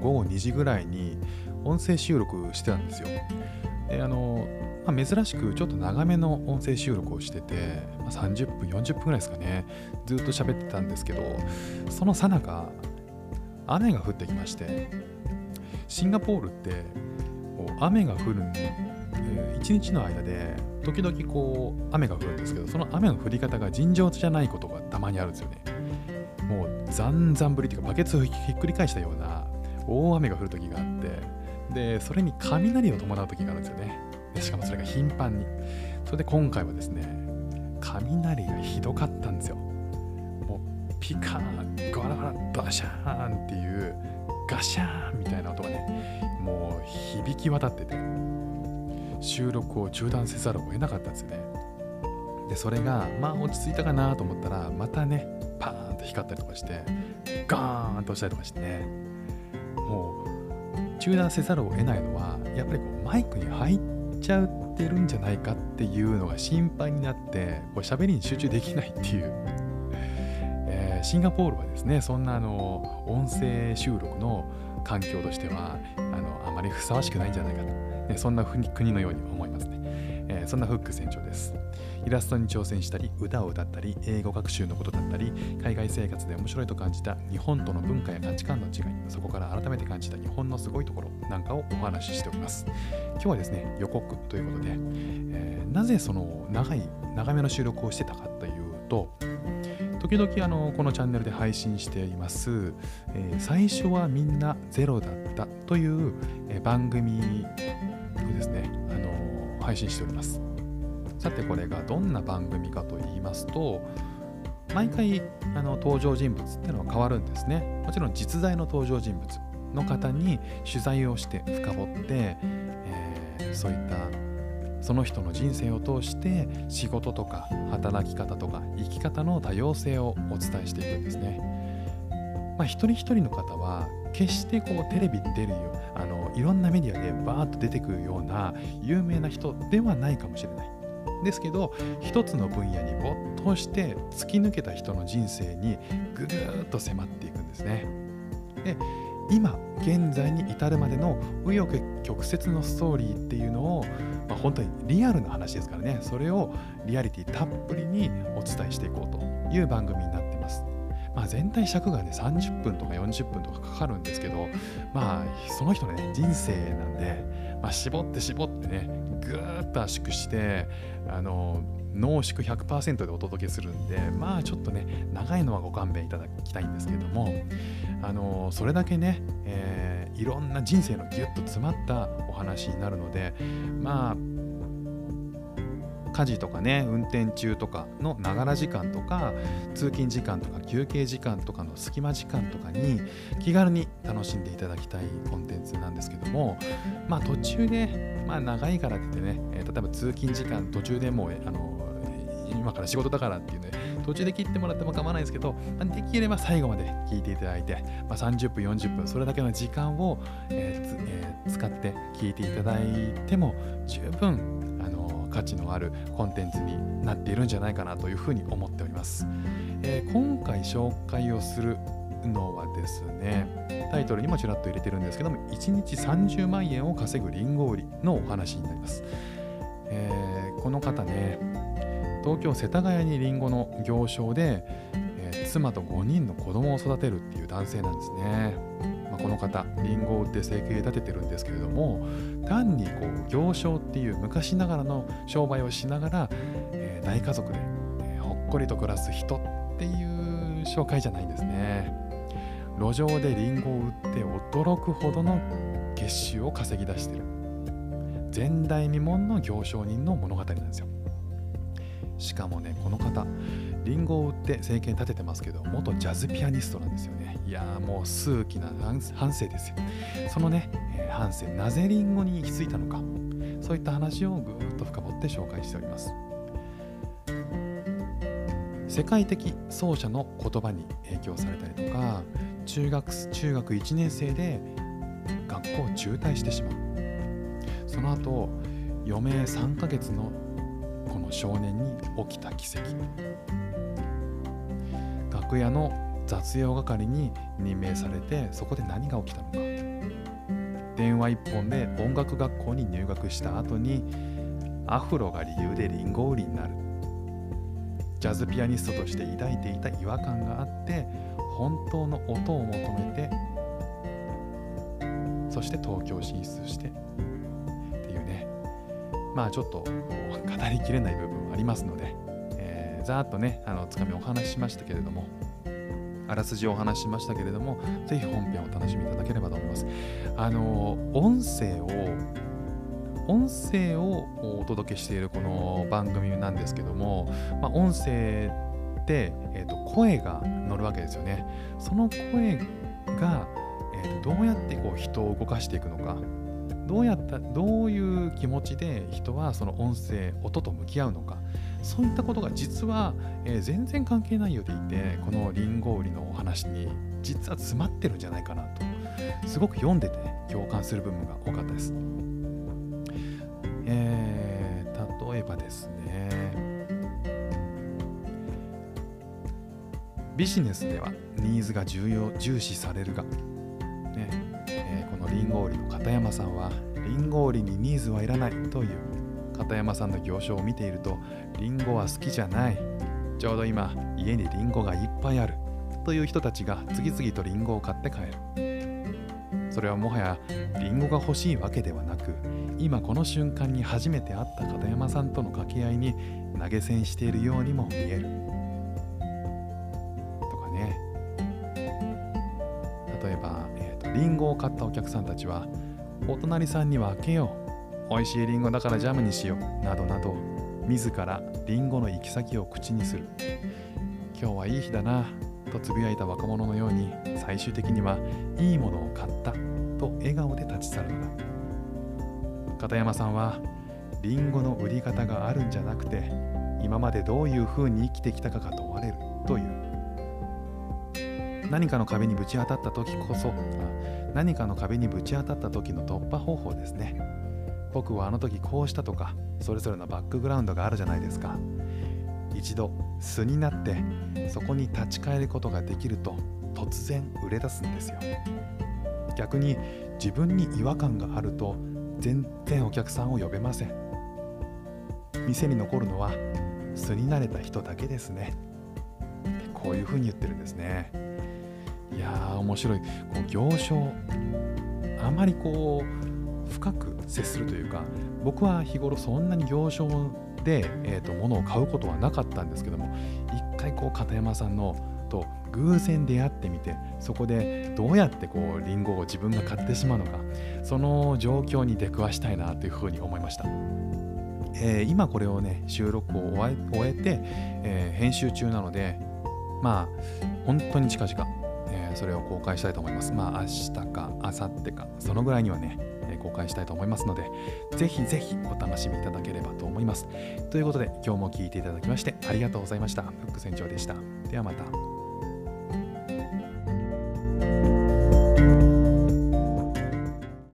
午後2時ぐらいに音声収録してたんですよ。であのまあ、珍しくちょっと長めの音声収録をしてて、まあ、30分40分ぐらいですかねずっと喋ってたんですけどそのさなか雨が降ってきましてシンガポールってこう雨が降るえー、1日の間で時々こう雨が降るんですけどその雨の降り方が尋常じゃないことがたまにあるんですよねもうざんざんぶりっていうかバケツをひっくり返したような大雨が降る時があってでそれに雷を伴う時があるんですよね。でしかもそれが頻繁に。それで今回はですね雷がひどかったんですよ。もうピカーンガラガラバシャーンっていうガシャーンみたいな音がねもう響き渡ってて収録を中断せざるを得なかったんですよね。でそれがまあ落ち着いたかなと思ったらまたねパーンと光ったりとかしてガーンと押したりとかしてね。中断せざるを得ないのはやっぱりこうマイクに入っちゃってるんじゃないかっていうのが心配になってこう喋りに集中できないっていう、えー、シンガポールはですねそんなあの音声収録の環境としてはあのあまりふさわしくないんじゃないかと。ね、そんな国のように思いますね、えー、そんなフック船長です。イラストに挑戦したり、歌を歌ったり、英語学習のことだったり、海外生活で面白いと感じた日本との文化や価値観の違い、そこから改めて感じた日本のすごいところなんかをお話ししております。今日はですね、予告ということで、えー、なぜその長い、長めの収録をしてたかというと、時々あのこのチャンネルで配信しています、えー、最初はみんなゼロだったという、え、番組をですね、あの配信しております。さてこれがどんな番組かと言いますと、毎回あの登場人物っていうのは変わるんですね。もちろん実在の登場人物の方に取材をして深掘って、えー、そういったその人の人生を通して仕事とか働き方とか生き方の多様性をお伝えしていくんですね。まあ、一人一人の方は決してこうテレビに出るよあのいろんなメディアでバーッと出てくるような有名な人ではないかもしれない。ですけど一つの分野に没頭して突き抜けた人の人生にぐるーっと迫っていくんですね。で今現在に至るまでの紆余曲折のストーリーっていうのを、まあ、本当にリアルな話ですからねそれをリアリティたっぷりにお伝えしていこうという番組になってます。まあ、全体尺がね30分とか40分とかかかるんですけどまあその人のね人生なんで、まあ、絞って絞ってねぐっと圧縮してあの濃縮100%でお届けするんでまあちょっとね長いのはご勘弁いただきたいんですけどもあのそれだけね、えー、いろんな人生のギュッと詰まったお話になるのでまあ家事とかね運転中とかのながら時間とか通勤時間とか休憩時間とかの隙間時間とかに気軽に楽しんでいただきたいコンテンツなんですけどもまあ途中で、まあ、長いからって言ってね、え、例えば通勤時間途中でもうあの今から仕事だからっていうね途中で切ってもらっても構わないですけど、ま、できれば最後まで聞いていただいて、まあ、30分40分それだけの時間を、えーえー、使って聞いていただいても十分価値のあるコンテンツになっているんじゃないかなというふうに思っております。えー、今回紹介をするのはですね、タイトルにもちらっと入れてるんですけども、1日30万円を稼ぐリンゴ売りのお話になります。えー、この方ね、東京・世田谷にリンゴの行商で、えー、妻と5人の子供を育てるっていう男性なんですね。この方リンゴを売って生計立ててるんですけれども単にこう行商っていう昔ながらの商売をしながら、えー、大家族で、えー、ほっこりと暮らす人っていう紹介じゃないんですね。路上でリンゴを売って驚くほどの月収を稼ぎ出してる。前代未聞の行商人の物語なんですよ。しかもねこの方リンゴを売って生計立ててますけど元ジャズピアニストなんですよね。いやーもう数奇な反省ですよ。そのね、えー、反省なぜリンゴに行き着いたのか。そういった話をぐーっと深掘って紹介しております。世界的奏者の言葉に影響されたりとか中学中学1年生で学校を中退してしまう。その後余命3ヶ月のこの少年に起きた奇跡。楽屋の雑用係に任命されてそこで何が起きたのか。電話一本で音楽学校に入学した後にアフロが理由でリンゴ売りになる。ジャズピアニストとして抱いていた違和感があって本当の音を求めてそして東京進出してっていうね。まあちょっと語りきれない部分もありますので、ー、ざーっとねあのつかみお話ししましたけれどもあらすじをお話ししましたけれどもぜひ本編をお楽しみいただければと思いますあの音声を音声をお届けしているこの番組なんですけども、まあ、音声で、えーと、声が乗るわけですよね。その声が、えーと、どうやってこう人を動かしていくのかどうやったどういう気持ちで人はその音声音と向き合うのかそういったことが実は、えー、全然関係ないようでいてこのリンゴ売りのお話に実は詰まってるんじゃないかなとすごく読んでて、ね、共感する部分が多かったです。えー、例えばですねビジネスではニーズが重要重視されるが、ねえー、このリンゴ売りの片山さんはリンゴ売りにニーズはいらないという片山さんの行書を見ているとリンゴは好きじゃない。ちょうど今家にリンゴがいっぱいある。という人たちが次々とリンゴを買って帰る。それはもはやリンゴが欲しいわけではなく今この瞬間に初めて会った片山さんとの掛け合いに投げ銭しているようにも見える。とかね。例えば、えーと、リンゴを買ったお客さんたちはお隣さんには開けよう。美味しいリンゴだからジャムにしよう。などなど自らリンゴの行き先を口にする。今日はいい日だな。とつぶやいた若者のように最終的にはいいものを買った。と笑顔で立ち去るのだ。片山さんはリンゴの売り方があるんじゃなくて今までどういうふうに生きてきたかが問われる。という。何かの壁にぶち当たった時こそ何かの壁にぶち当たった時の突破方法ですね。僕はあの時こうしたとかそれぞれのバックグラウンドがあるじゃないですか。一度素になってそこに立ち返ることができると突然売れ出すんですよ。逆に自分に違和感があると全然お客さんを呼べません。店に残るのは素になれた人だけですね。こういうふうに言ってるんですね。いやー面白い。こう行商。あまりこう深く接するというか僕は日頃そんなに行商で、えーと、物を買うことはなかったんですけども一回こう片山さんのと偶然出会ってみてそこでどうやってこうリンゴを自分が買ってしまうのかその状況に出くわしたいなというふうに思いました、えー、今これをね収録を終えて、えー、編集中なのでまあ本当に近々、え、それを公開したいと思いますまあ明日か明後日かそのぐらいにはね公開したいと思いますので、ぜひぜひお楽しみいただければと思います。ということで、今日も聴いていただきましてありがとうございました。フック船長でした。ではまた。